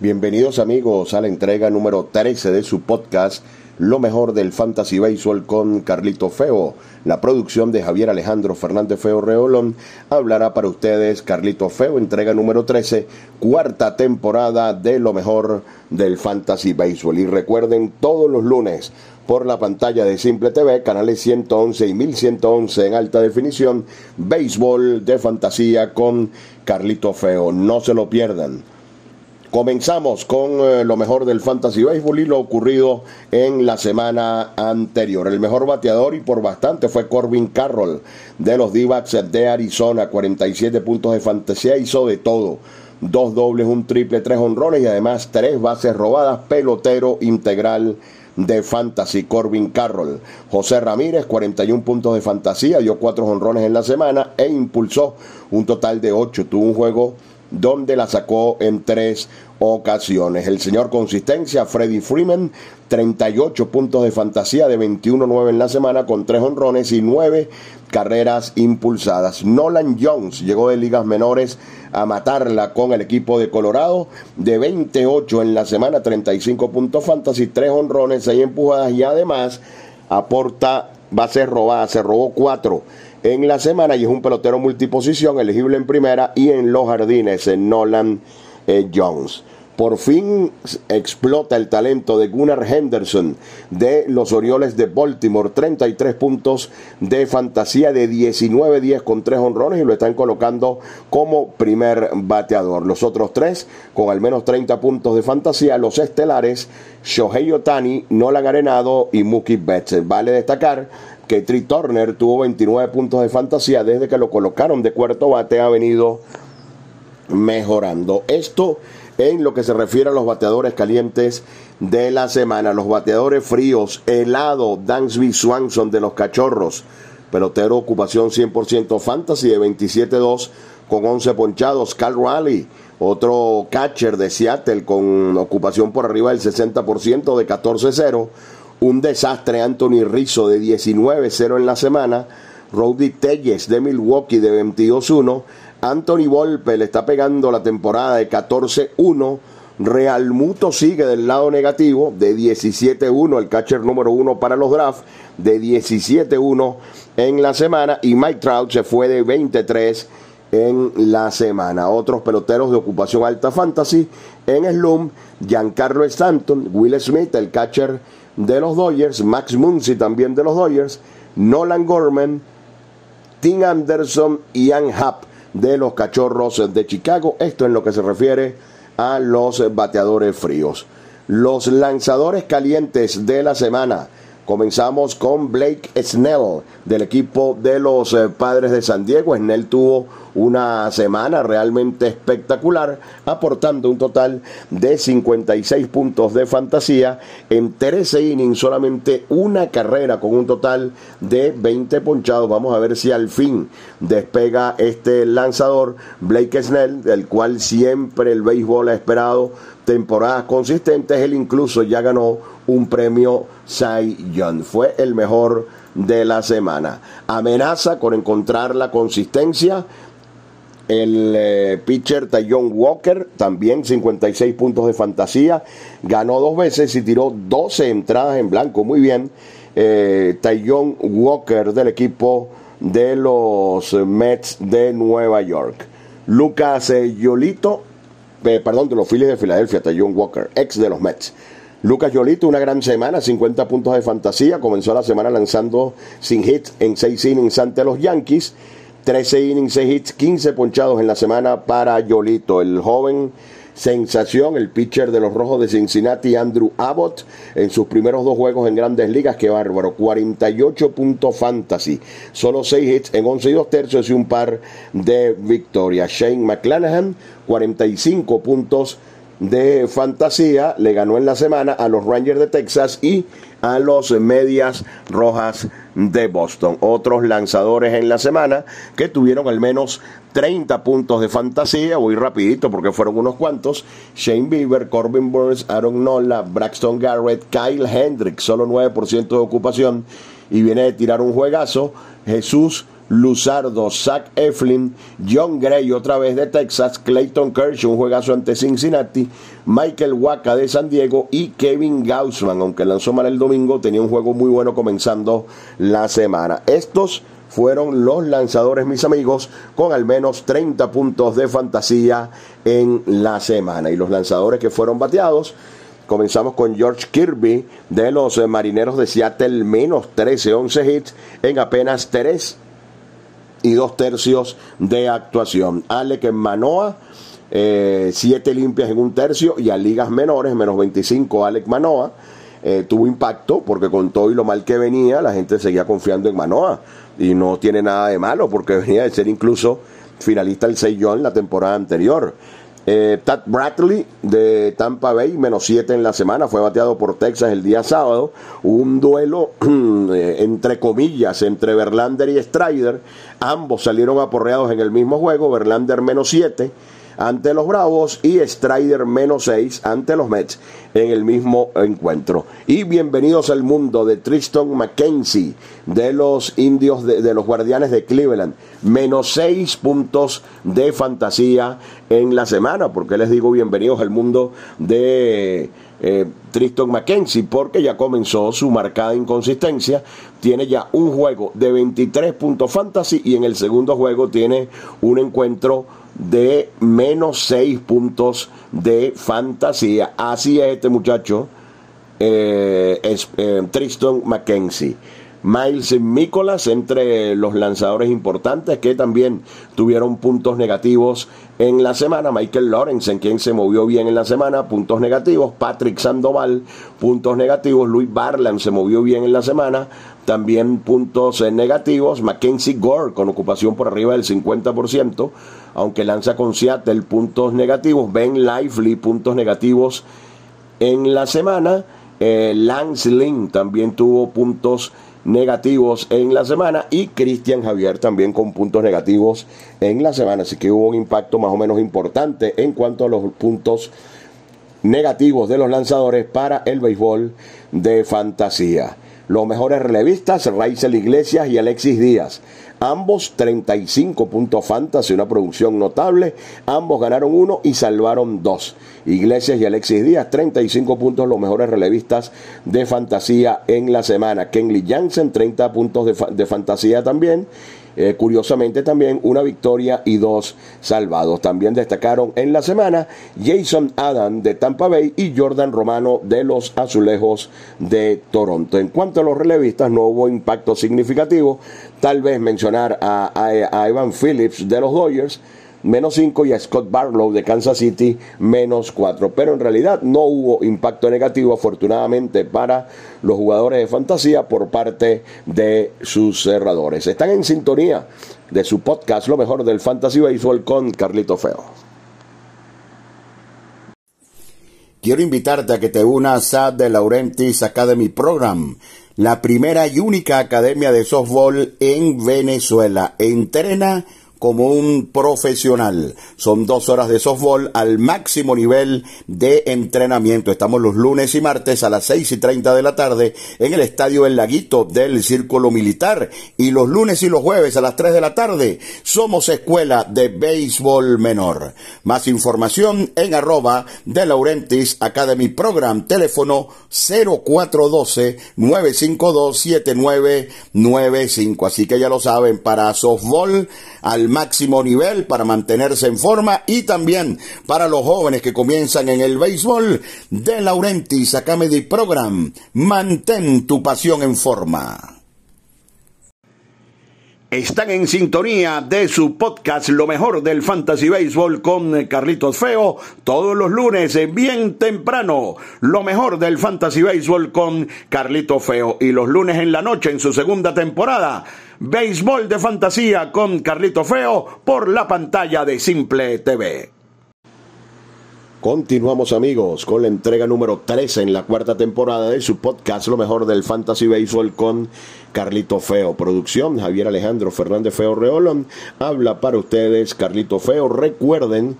Bienvenidos amigos a la entrega número 13 de su podcast Lo mejor del Fantasy Baseball con Carlito Feo. La producción de Javier Alejandro Fernández Feo Reolón hablará para ustedes Carlito Feo, entrega número 13, cuarta temporada de Lo mejor del Fantasy Baseball. Y recuerden todos los lunes por la pantalla de Simple TV, canales 111 y 1111 en alta definición, béisbol de fantasía con Carlito Feo. No se lo pierdan. Comenzamos con eh, lo mejor del Fantasy Baseball y lo ocurrido en la semana anterior. El mejor bateador y por bastante fue Corbin Carroll de los d de Arizona. 47 puntos de fantasía, hizo de todo. Dos dobles, un triple, tres honrones y además tres bases robadas. Pelotero integral de fantasy, Corbin Carroll. José Ramírez, 41 puntos de fantasía, dio cuatro honrones en la semana e impulsó un total de ocho. Tuvo un juego donde la sacó en tres ocasiones. El señor Consistencia, Freddy Freeman, 38 puntos de fantasía de 21-9 en la semana con tres honrones y nueve carreras impulsadas. Nolan Jones llegó de ligas menores a matarla con el equipo de Colorado de 28 en la semana, 35 puntos fantasy, tres honrones, seis empujadas y además aporta, va a ser robada, se robó cuatro en la semana y es un pelotero multiposición elegible en primera y en los jardines en Nolan eh, Jones. Por fin explota el talento de Gunnar Henderson de los Orioles de Baltimore. 33 puntos de fantasía de 19-10 con 3 honrones y lo están colocando como primer bateador. Los otros tres con al menos 30 puntos de fantasía. Los estelares Shohei Otani, Nolan Arenado y Mookie Betts. Vale destacar que Tri Turner tuvo 29 puntos de fantasía desde que lo colocaron de cuarto bate, ha venido mejorando. Esto en lo que se refiere a los bateadores calientes de la semana. Los bateadores fríos, helado, Dansby Swanson de los Cachorros, pelotero ocupación 100% fantasy de 27-2 con 11 ponchados. Cal Raleigh, otro catcher de Seattle con ocupación por arriba del 60% de 14-0. Un desastre Anthony Rizzo de 19-0 en la semana. Rowdy Telles de Milwaukee de 22-1. Anthony Volpe le está pegando la temporada de 14-1. Real Muto sigue del lado negativo de 17-1, el catcher número uno para los drafts, de 17-1 en la semana. Y Mike Trout se fue de 23 en la semana. Otros peloteros de ocupación alta fantasy en Slum, Giancarlo Stanton, Will Smith, el catcher de los Dodgers, Max Muncy también de los Dodgers, Nolan Gorman, Tim Anderson y Ian Happ de los Cachorros de Chicago. Esto en lo que se refiere a los bateadores fríos. Los lanzadores calientes de la semana. Comenzamos con Blake Snell del equipo de los eh, Padres de San Diego. Snell tuvo una semana realmente espectacular, aportando un total de 56 puntos de fantasía en 13 innings, solamente una carrera con un total de 20 ponchados. Vamos a ver si al fin despega este lanzador Blake Snell, del cual siempre el béisbol ha esperado temporadas consistentes. Él incluso ya ganó un premio Cy Young. Fue el mejor de la semana. Amenaza con encontrar la consistencia el eh, pitcher Tayon Walker, también 56 puntos de fantasía, ganó dos veces y tiró 12 entradas en blanco. Muy bien, eh, Tayon Walker del equipo de los Mets de Nueva York. Lucas eh, Yolito, eh, perdón, de los Phillies de Filadelfia, Tayon Walker, ex de los Mets. Lucas Yolito, una gran semana, 50 puntos de fantasía, comenzó la semana lanzando sin hits en 6 innings ante los Yankees 13 innings, 6 hits, 15 ponchados en la semana para Yolito, el joven sensación, el pitcher de los Rojos de Cincinnati, Andrew Abbott, en sus primeros dos juegos en grandes ligas, qué bárbaro, 48 puntos fantasy, solo 6 hits en 11 y 2 tercios y un par de victorias. Shane McClanahan, 45 puntos de fantasía, le ganó en la semana a los Rangers de Texas y a los Medias Rojas de Boston. Otros lanzadores en la semana que tuvieron al menos 30 puntos de fantasía, voy rapidito porque fueron unos cuantos, Shane Bieber, Corbin Burns, Aaron Nola, Braxton Garrett, Kyle Hendricks, solo 9% de ocupación y viene de tirar un juegazo, Jesús Luzardo, Zach Eflin, John Gray otra vez de Texas, Clayton Kershaw, un juegazo ante Cincinnati, Michael Waka de San Diego y Kevin Gaussman, aunque lanzó mal el domingo, tenía un juego muy bueno comenzando la semana. Estos fueron los lanzadores, mis amigos, con al menos 30 puntos de fantasía en la semana. Y los lanzadores que fueron bateados, comenzamos con George Kirby de los Marineros de Seattle, menos 13, 11 hits en apenas 3 y dos tercios de actuación. Alec Manoa, eh, siete limpias en un tercio y a ligas menores, menos 25 Alec Manoa. Eh, tuvo impacto porque con todo y lo mal que venía, la gente seguía confiando en Manoa. Y no tiene nada de malo porque venía de ser incluso finalista 6 en la temporada anterior. Eh, Tad Bradley de Tampa Bay, menos 7 en la semana, fue bateado por Texas el día sábado. un duelo, eh, entre comillas, entre Verlander y Strider. Ambos salieron aporreados en el mismo juego. Verlander menos 7 ante los Bravos y Strider menos 6 ante los Mets en el mismo encuentro. Y bienvenidos al mundo de Tristan McKenzie de los indios de, los guardianes de Cleveland. Menos 6 puntos de fantasía en la semana. porque les digo bienvenidos al mundo de eh, Tristan McKenzie? Porque ya comenzó su marcada inconsistencia. Tiene ya un juego de 23 puntos fantasy y en el segundo juego tiene un encuentro de menos 6 puntos de fantasía. Así es este muchacho, eh, es, eh, Tristan McKenzie. Miles Nicholas entre los lanzadores importantes que también tuvieron puntos negativos en la semana. Michael Lawrence, en quien se movió bien en la semana, puntos negativos. Patrick Sandoval, puntos negativos. Luis Barland se movió bien en la semana, también puntos eh, negativos. Mackenzie Gore con ocupación por arriba del 50%, aunque lanza con Seattle puntos negativos. Ben Lively, puntos negativos en la semana. Eh, Lance Lynn también tuvo puntos negativos en la semana y Cristian Javier también con puntos negativos en la semana. Así que hubo un impacto más o menos importante en cuanto a los puntos negativos de los lanzadores para el béisbol de fantasía. Los mejores relevistas, Raizel Iglesias y Alexis Díaz. Ambos 35 puntos fantasy, una producción notable. Ambos ganaron uno y salvaron dos. Iglesias y Alexis Díaz, 35 puntos, los mejores relevistas de fantasía en la semana. Kenley Jansen, 30 puntos de, de fantasía también. Eh, curiosamente también una victoria y dos salvados. También destacaron en la semana Jason Adam de Tampa Bay y Jordan Romano de los Azulejos de Toronto. En cuanto a los relevistas, no hubo impacto significativo. Tal vez mencionar a, a, a Evan Phillips de los Dodgers menos 5 y a Scott Barlow de Kansas City menos 4. Pero en realidad no hubo impacto negativo afortunadamente para los jugadores de fantasía por parte de sus cerradores. Están en sintonía de su podcast Lo mejor del Fantasy Baseball con Carlito Feo. Quiero invitarte a que te unas a The Laurentis Academy Program, la primera y única academia de softball en Venezuela. Entrena como un profesional. Son dos horas de softball al máximo nivel de entrenamiento. Estamos los lunes y martes a las seis y treinta de la tarde en el Estadio El Laguito del Círculo Militar. Y los lunes y los jueves a las tres de la tarde somos Escuela de Béisbol Menor. Más información en arroba de Laurentis Academy Program. Teléfono 0412 952 7995. Así que ya lo saben, para softball al máximo nivel para mantenerse en forma y también para los jóvenes que comienzan en el béisbol de Laurentis Academy Program. Mantén tu pasión en forma. Están en sintonía de su podcast Lo mejor del Fantasy Baseball con Carlitos Feo todos los lunes bien temprano. Lo mejor del Fantasy Baseball con Carlitos Feo y los lunes en la noche en su segunda temporada Béisbol de Fantasía con Carlito Feo por la pantalla de Simple TV. Continuamos amigos con la entrega número 13 en la cuarta temporada de su podcast Lo mejor del Fantasy Baseball con Carlito Feo. Producción Javier Alejandro Fernández Feo Reolón. Habla para ustedes Carlito Feo. Recuerden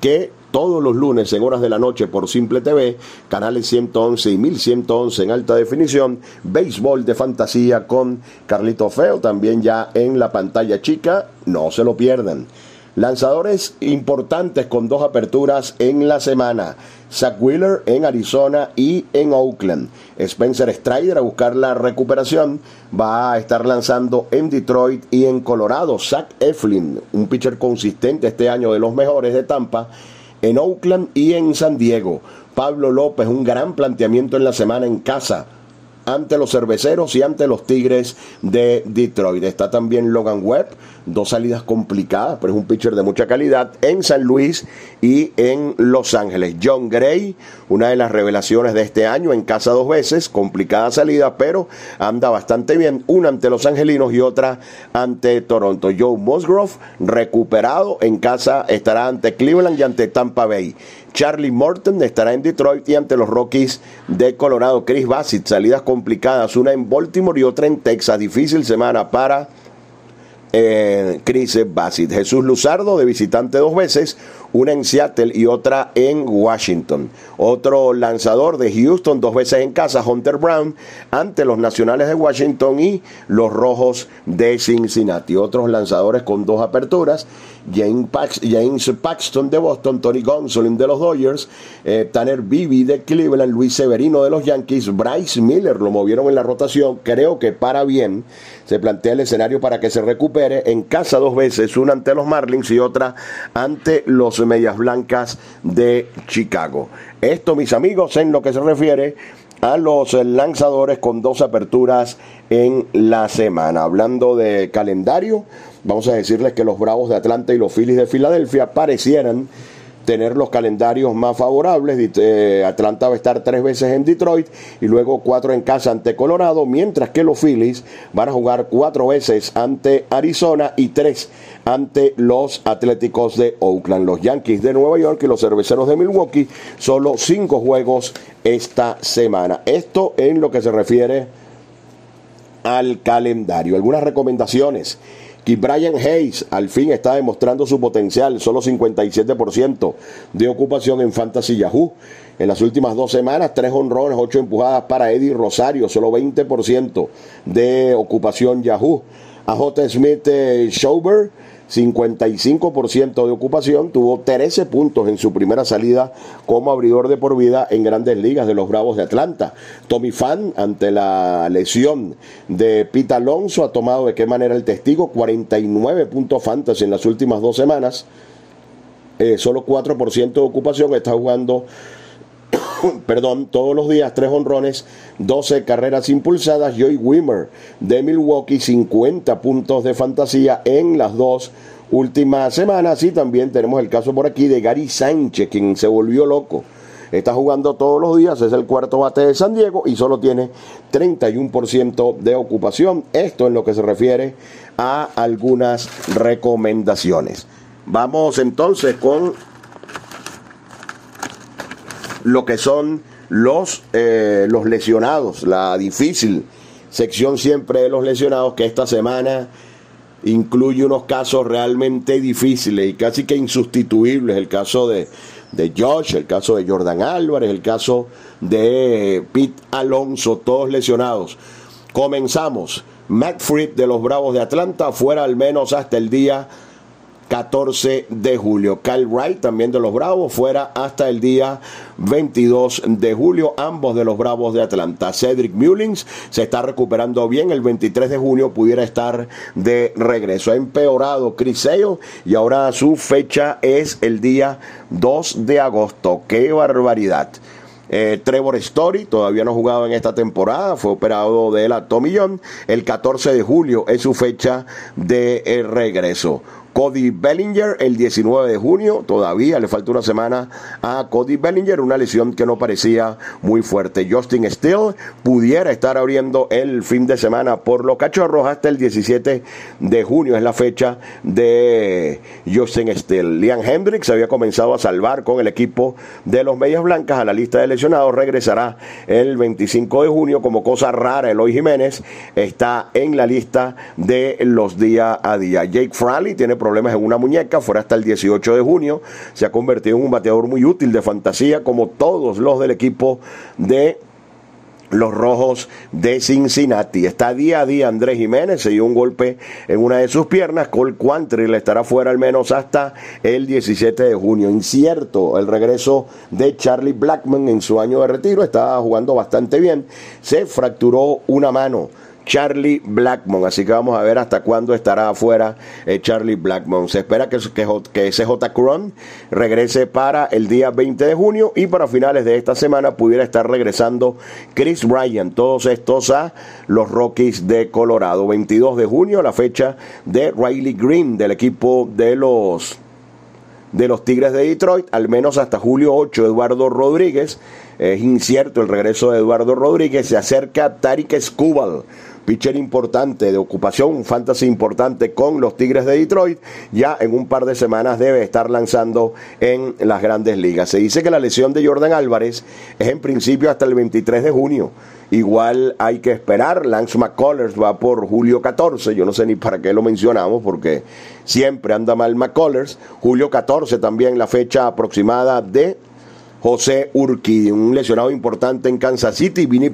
que todos los lunes en horas de la noche por Simple TV, canales 111 y 1111 en alta definición, béisbol de fantasía con Carlito Feo, también ya en la pantalla chica, no se lo pierdan. Lanzadores importantes con dos aperturas en la semana. Zach Wheeler en Arizona y en Oakland. Spencer Strider a buscar la recuperación. Va a estar lanzando en Detroit y en Colorado. Zach Eflin, un pitcher consistente este año de los mejores de Tampa. En Oakland y en San Diego. Pablo López, un gran planteamiento en la semana en casa ante los cerveceros y ante los Tigres de Detroit. Está también Logan Webb, dos salidas complicadas, pero es un pitcher de mucha calidad en San Luis y en Los Ángeles. John Gray, una de las revelaciones de este año, en casa dos veces, complicada salida, pero anda bastante bien, una ante los angelinos y otra ante Toronto. Joe Musgrove, recuperado en casa, estará ante Cleveland y ante Tampa Bay. Charlie Morton estará en Detroit y ante los Rockies de Colorado. Chris Bassett, salidas complicadas, una en Baltimore y otra en Texas. Difícil semana para eh, Chris Bassett. Jesús Luzardo de visitante dos veces, una en Seattle y otra en Washington. Otro lanzador de Houston dos veces en casa, Hunter Brown, ante los Nacionales de Washington y los Rojos de Cincinnati. Otros lanzadores con dos aperturas, James, Paxton de Boston, Tony Gonsolin de los Dodgers, eh, Tanner Bibi de Cleveland, Luis Severino de los Yankees, Bryce Miller lo movieron en la rotación, creo que para bien. Se plantea el escenario para que se recupere en casa dos veces, una ante los Marlins y otra ante los Medias Blancas de Chicago. Esto, mis amigos, en lo que se refiere a los lanzadores con dos aperturas en la semana. Hablando de calendario, vamos a decirles que los Bravos de Atlanta y los Phillies de Filadelfia parecieran tener los calendarios más favorables. Eh, Atlanta va a estar tres veces en Detroit y luego cuatro en casa ante Colorado, mientras que los Phillies van a jugar cuatro veces ante Arizona y tres ante los Atléticos de Oakland. Los Yankees de Nueva York y los Cerveceros de Milwaukee, solo cinco juegos esta semana. Esto en lo que se refiere al calendario. Algunas recomendaciones. Que Brian Hayes al fin está demostrando su potencial, solo 57% de ocupación en Fantasy Yahoo. En las últimas dos semanas, tres honrones, ocho empujadas para Eddie Rosario, solo 20% de ocupación Yahoo. A J. Smith eh, 55% de ocupación, tuvo 13 puntos en su primera salida como abridor de por vida en grandes ligas de los Bravos de Atlanta. Tommy Fan, ante la lesión de Pete Alonso, ha tomado de qué manera el testigo, 49 puntos fantasy en las últimas dos semanas, eh, solo 4% de ocupación, está jugando perdón, todos los días tres honrones, 12 carreras impulsadas. Joey Wimmer de Milwaukee, 50 puntos de fantasía en las dos últimas semanas. Y también tenemos el caso por aquí de Gary Sánchez, quien se volvió loco. Está jugando todos los días, es el cuarto bate de San Diego y solo tiene 31% de ocupación. Esto en lo que se refiere a algunas recomendaciones. Vamos entonces con lo que son los, eh, los lesionados, la difícil sección siempre de los lesionados que esta semana incluye unos casos realmente difíciles y casi que insustituibles, el caso de, de Josh, el caso de Jordan Álvarez, el caso de Pete Alonso, todos lesionados. Comenzamos. Matt de los Bravos de Atlanta fuera al menos hasta el día 14 de julio. Kyle Wright, también de los Bravos, fuera hasta el día 22 de julio, ambos de los Bravos de Atlanta. Cedric Mullins se está recuperando bien, el 23 de junio pudiera estar de regreso. Ha empeorado Chris Sale y ahora su fecha es el día 2 de agosto. ¡Qué barbaridad! Eh, Trevor Story todavía no ha jugado en esta temporada, fue operado de la Tomillón. El 14 de julio es su fecha de eh, regreso. Cody Bellinger el 19 de junio, todavía le falta una semana a Cody Bellinger, una lesión que no parecía muy fuerte. Justin Steele pudiera estar abriendo el fin de semana por los cachorros hasta el 17 de junio, es la fecha de Justin Steele. Liam Hendricks había comenzado a salvar con el equipo de los Medias Blancas a la lista de lesionados, regresará el 25 de junio como cosa rara. Eloy Jiménez está en la lista de los día a día. Jake Fraley tiene problemas en una muñeca, fuera hasta el 18 de junio. Se ha convertido en un bateador muy útil de fantasía, como todos los del equipo de los rojos de Cincinnati. Está día a día Andrés Jiménez, se dio un golpe en una de sus piernas. Cole le estará fuera al menos hasta el 17 de junio. Incierto el regreso de Charlie Blackman en su año de retiro. Estaba jugando bastante bien. Se fracturó una mano Charlie Blackmon. Así que vamos a ver hasta cuándo estará afuera eh, Charlie Blackmon. Se espera que, que, que CJ Cron regrese para el día 20 de junio y para finales de esta semana pudiera estar regresando Chris Bryan. Todos estos a los Rockies de Colorado. 22 de junio, la fecha de Riley Green del equipo de los de los Tigres de Detroit, al menos hasta julio 8, Eduardo Rodríguez. Es incierto el regreso de Eduardo Rodríguez. Se acerca Tarik Skubal pitcher importante de ocupación, un fantasy importante con los Tigres de Detroit, ya en un par de semanas debe estar lanzando en las grandes ligas. Se dice que la lesión de Jordan Álvarez es en principio hasta el 23 de junio. Igual hay que esperar, Lance McCullers va por julio 14, yo no sé ni para qué lo mencionamos porque siempre anda mal McCullers. Julio 14 también la fecha aproximada de José Urquidi, un lesionado importante en Kansas City, Vini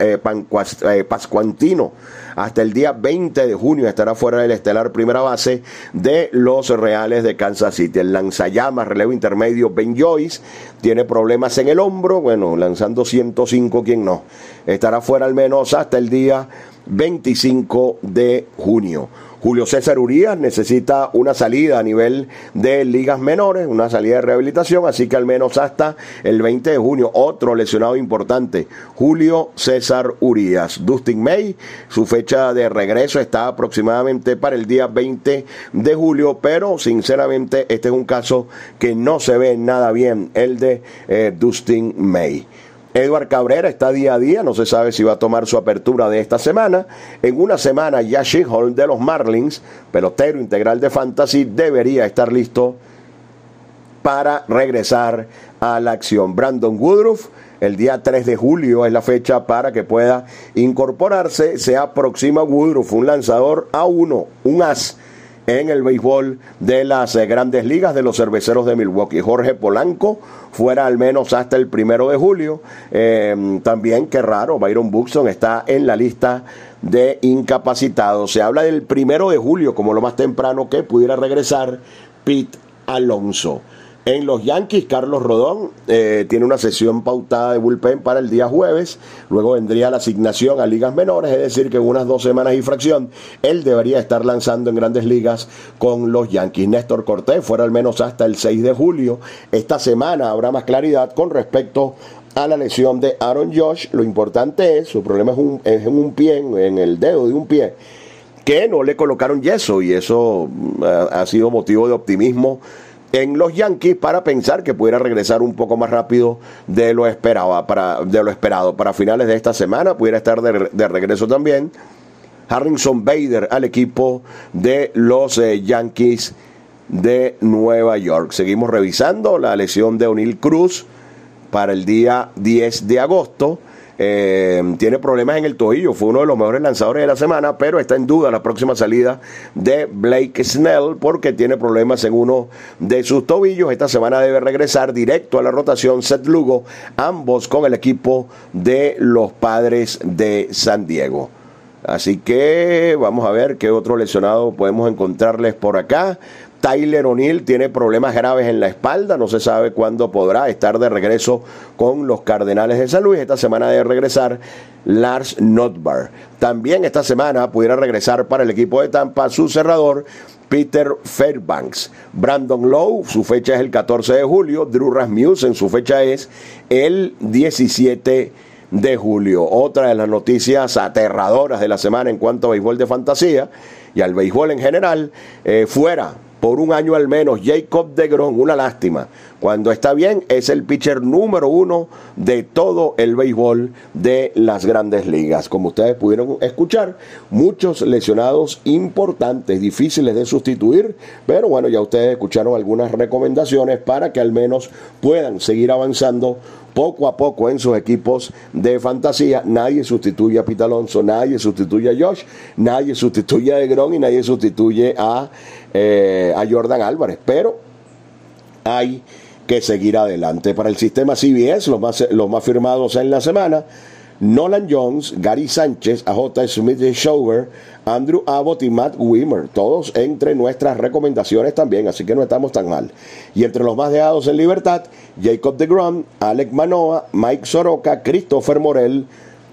eh, eh, Pascuantino. Hasta el día 20 de junio estará fuera del estelar primera base de los Reales de Kansas City. El lanzallamas, relevo intermedio, Ben Joyce, tiene problemas en el hombro, bueno, lanzando 105, quien no. Estará fuera al menos hasta el día 25 de junio. Julio César Urias necesita una salida a nivel de ligas menores, una salida de rehabilitación, así que al menos hasta el 20 de junio, otro lesionado importante, Julio César Urias. Dustin May, su fecha de regreso está aproximadamente para el día 20 de julio, pero sinceramente este es un caso que no se ve nada bien, el de eh, Dustin May. Edward Cabrera está día a día, no se sabe si va a tomar su apertura de esta semana. En una semana ya Hall de los Marlins, pelotero integral de Fantasy, debería estar listo para regresar a la acción. Brandon Woodruff, el día 3 de julio es la fecha para que pueda incorporarse. Se aproxima Woodruff, un lanzador a uno, un as en el béisbol de las eh, grandes ligas de los cerveceros de Milwaukee. Jorge Polanco fuera al menos hasta el primero de julio. Em, también, qué raro, Byron Buxton está en la lista de incapacitados. Se habla del primero de julio como lo más temprano que pudiera regresar Pete Alonso. En los Yankees, Carlos Rodón eh, tiene una sesión pautada de bullpen para el día jueves. Luego vendría la asignación a ligas menores, es decir, que en unas dos semanas y fracción él debería estar lanzando en grandes ligas con los Yankees. Néstor Cortés fuera al menos hasta el 6 de julio. Esta semana habrá más claridad con respecto a la lesión de Aaron Josh. Lo importante es, su problema es, un, en un pie, en el dedo de un pie que no le colocaron yeso y eso mm, ha sido motivo de optimismo en los Yankees para pensar que pudiera regresar un poco más rápido de lo esperaba para de lo esperado. Para finales de esta semana pudiera estar de, regreso también Harrison Bader al equipo de los eh, Yankees de Nueva York. Seguimos revisando la lesión de O'Neill Cruz para el día 10 de agosto eh, tiene problemas en el tobillo, fue uno de los mejores lanzadores de la semana, pero está en duda la próxima salida de Blake Snell porque tiene problemas en uno de sus tobillos. Esta semana debe regresar directo a la rotación Seth Lugo, ambos con el equipo de los padres de San Diego. Así que vamos a ver qué otro lesionado podemos encontrarles por acá. Tyler O'Neill tiene problemas graves en la espalda, no se sabe cuándo podrá estar de regreso con los Cardenales de San Luis. Esta semana debe regresar Lars Notbar. También esta semana pudiera regresar para el equipo de Tampa su cerrador Peter Fairbanks. Brandon Lowe, su fecha es el 14 de julio. Drew Rasmussen, su fecha es el 17 de julio. Otra de las noticias aterradoras de la semana en cuanto a béisbol de fantasía y al béisbol en general, eh, fuera por un año al menos, Jacob de Gron, una lástima. Cuando está bien, es el pitcher número uno de todo el béisbol de las grandes ligas. Como ustedes pudieron escuchar, muchos lesionados importantes, difíciles de sustituir, pero bueno, ya ustedes escucharon algunas recomendaciones para que al menos puedan seguir avanzando poco a poco en sus equipos de fantasía. Nadie sustituye a Pita Alonso, nadie sustituye a Josh, nadie sustituye a Degron y nadie sustituye a, eh, a Jordan Álvarez. Pero hay que seguir adelante. Para el sistema CBS, los más, los más firmados en la semana, Nolan Jones, Gary Sánchez, AJ Smith Shower, Andrew Abbott y Matt Wimmer, todos entre nuestras recomendaciones también, así que no estamos tan mal. Y entre los más dejados en libertad, Jacob DeGrom, Alec Manoa, Mike Soroka, Christopher Morel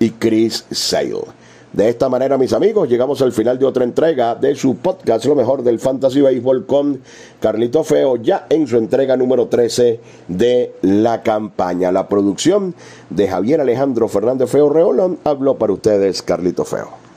y Chris Sale. De esta manera, mis amigos, llegamos al final de otra entrega de su podcast, lo mejor del Fantasy Baseball con Carlito Feo, ya en su entrega número 13 de la campaña. La producción de Javier Alejandro Fernández Feo Reolón habló para ustedes, Carlito Feo.